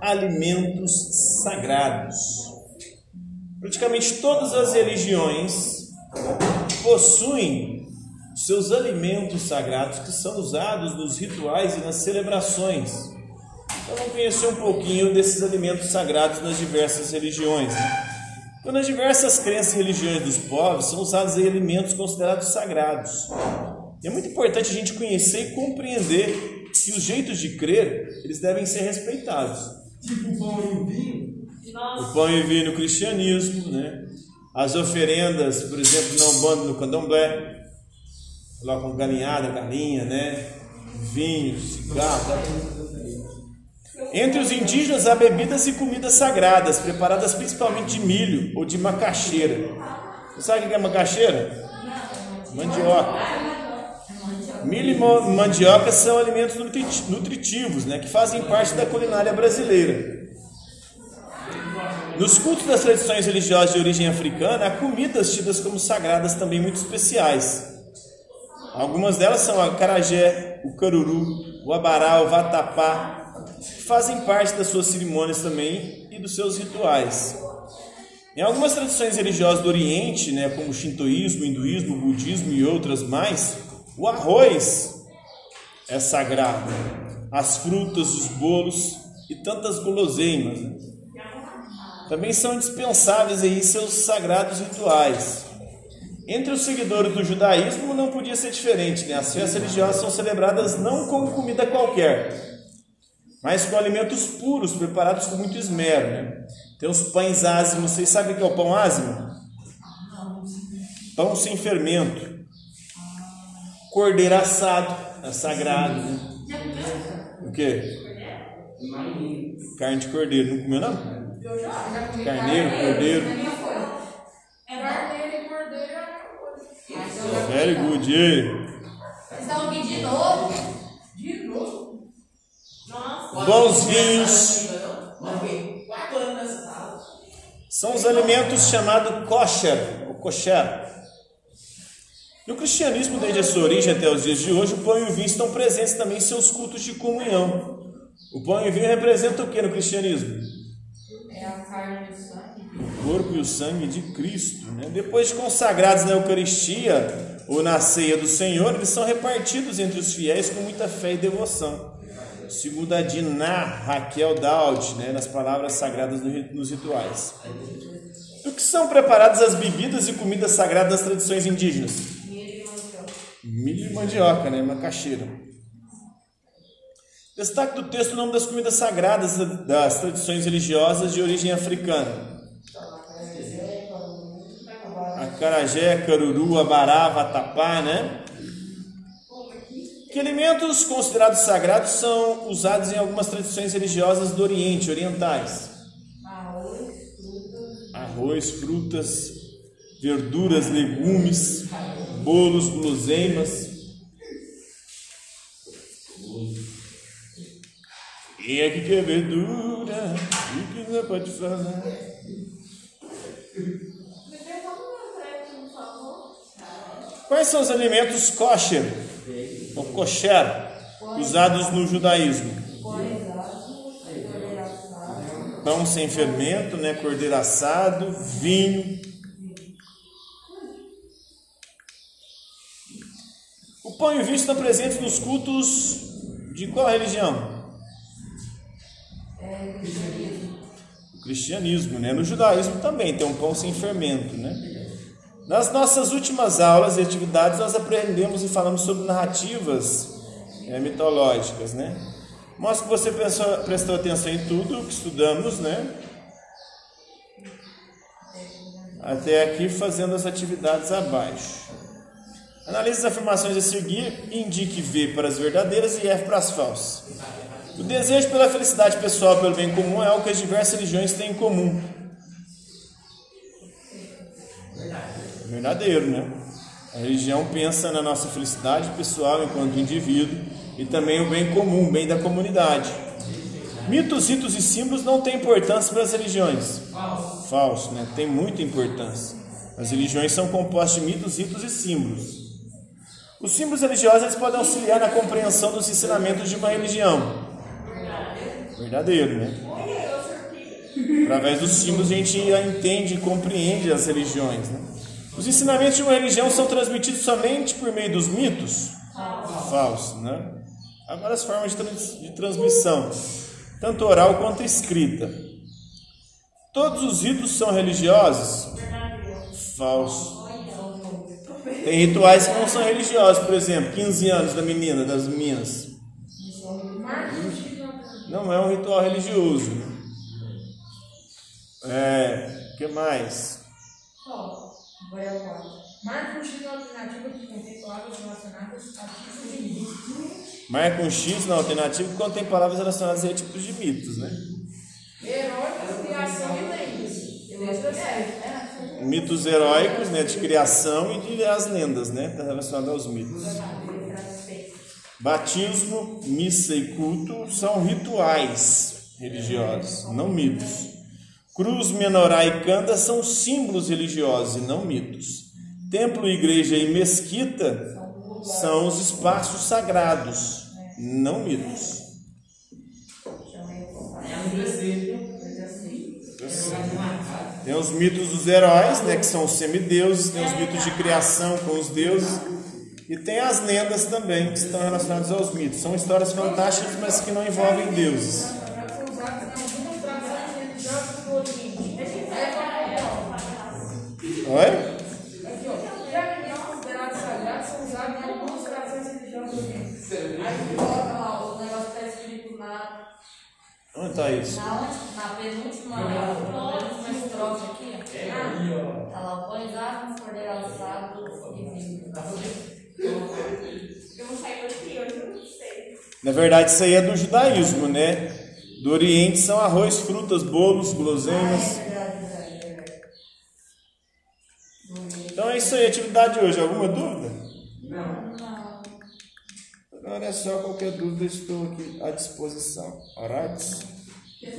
alimentos sagrados. Praticamente todas as religiões possuem seus alimentos sagrados que são usados nos rituais e nas celebrações. Então vamos conhecer um pouquinho desses alimentos sagrados nas diversas religiões. Né? Então, nas diversas crenças e religiões dos povos são usados alimentos considerados sagrados. E é muito importante a gente conhecer e compreender que os jeitos de crer eles devem ser respeitados. Tipo o pão e o vinho. Nossa. O pão e o vinho no cristianismo, né? As oferendas, por exemplo, não bando no candomblé, colocam galinhada, galinha, né? Vinho, cigarro. Entre os indígenas há bebidas e comidas sagradas, preparadas principalmente de milho ou de macaxeira. Você sabe o que é macaxeira? Mandioca. Milho e mandioca são alimentos nutritivos, né, que fazem parte da culinária brasileira. Nos cultos das tradições religiosas de origem africana, há comidas tidas como sagradas também muito especiais. Algumas delas são a carajé, o caruru, o abará, o vatapá, que fazem parte das suas cerimônias também e dos seus rituais. Em algumas tradições religiosas do Oriente, né, como o shintoísmo, o hinduísmo, o budismo e outras mais, o arroz é sagrado, as frutas, os bolos e tantas guloseimas. Né? Também são dispensáveis aí seus sagrados rituais. Entre os seguidores do judaísmo não podia ser diferente, né? As festas religiosas são celebradas não com comida qualquer, mas com alimentos puros, preparados com muito esmero, né? Tem os pães ázimos, vocês sabem o que é o pão ázimo? Pão sem fermento. Cordeiro assado, é sagrado, né? O quê? Carne de cordeiro, não comeu não? Carneiro, cordeiro. É cordeiro e Very good, yeah. Vocês estão aqui de novo? De novo? Nossa. Bons vinhos. São os alimentos chamados kosher, ou kosher. No cristianismo, desde a sua origem até os dias de hoje, o pão e o vinho estão presentes também em seus cultos de comunhão. O pão e o vinho representam o que no cristianismo? É a carne e o sangue. O corpo e o sangue de Cristo. Né? Depois de consagrados na Eucaristia ou na ceia do Senhor, eles são repartidos entre os fiéis com muita fé e devoção. Segundo a Diná Raquel Daud, né, nas palavras sagradas nos rituais. Do que são preparadas as bebidas e comidas sagradas das tradições indígenas? Milho e mandioca, né? Macaxeira. Destaque do texto o nome das comidas sagradas das tradições religiosas de origem africana. Acarajé, caruru, abará, vatapá, né? Que alimentos considerados sagrados são usados em algumas tradições religiosas do Oriente, orientais? Arroz, frutas, verduras, legumes, bolos, guloseimas. Quem é que quer verdura? O que não pode falar? Quais são os alimentos kosher ou kosher usados no judaísmo? Pão sem fermento, né? cordeiro assado, vinho, O pão e o vinho estão presentes nos cultos de qual religião? É, o cristianismo, né? No judaísmo também tem um pão sem fermento, né? Nas nossas últimas aulas e atividades nós aprendemos e falamos sobre narrativas é, mitológicas, né? Mostra que você pensou, prestou atenção em tudo que estudamos, né? Até aqui fazendo as atividades abaixo. Analise as afirmações a seguir indique V para as verdadeiras e F para as falsas. O desejo pela felicidade pessoal pelo bem comum é algo que as diversas religiões têm em comum. Verdadeiro, né? A religião pensa na nossa felicidade pessoal enquanto indivíduo e também o bem comum, o bem da comunidade. Mitos, ritos e símbolos não têm importância para as religiões. Falso. Falso, né? Tem muita importância. As religiões são compostas de mitos, ritos e símbolos. Os símbolos religiosos eles podem auxiliar na compreensão dos ensinamentos de uma religião. verdadeiro, né? Através dos símbolos a gente entende e compreende as religiões. Né? Os ensinamentos de uma religião são transmitidos somente por meio dos mitos? Falso, né? Agora as formas de, trans, de transmissão, tanto oral quanto escrita. Todos os ritos são religiosos? Falso. Tem rituais que não são religiosos, por exemplo, 15 anos da menina, das meninas. Não é um ritual religioso. É, que mais? Marca um X na alternativa que contém palavras relacionadas a tipos de mitos. Marca um X na alternativa que contém palavras relacionadas a tipos de mitos, né? Herói, criação e lendas. Letra 7. Mitos heróicos, né, de criação e de as lendas, né, tá relacionado aos mitos. Batismo, missa e culto são rituais religiosos, não mitos. Cruz, menorá e canda são símbolos religiosos e não mitos. Templo, igreja e mesquita são os espaços sagrados, não mitos. Tem os mitos dos heróis, né, que são os semideuses, tem os mitos de criação com os deuses, e tem as lendas também, que estão relacionadas aos mitos. São histórias fantásticas, mas que não envolvem deuses. Oi? Onde está isso? na, na penúltima, na penúltima estrofe aqui, ó. Tá lá, pois asnos, cordeiro alçado e vinho. Eu vou sair daqui, eu não sei. Na verdade, isso aí é do judaísmo, né? Do Oriente são arroz, frutas, bolos, guloseimas. Então é isso aí, a atividade de hoje. Alguma dúvida? Não. Agora é só qualquer dúvida, estou aqui à disposição. Alright? É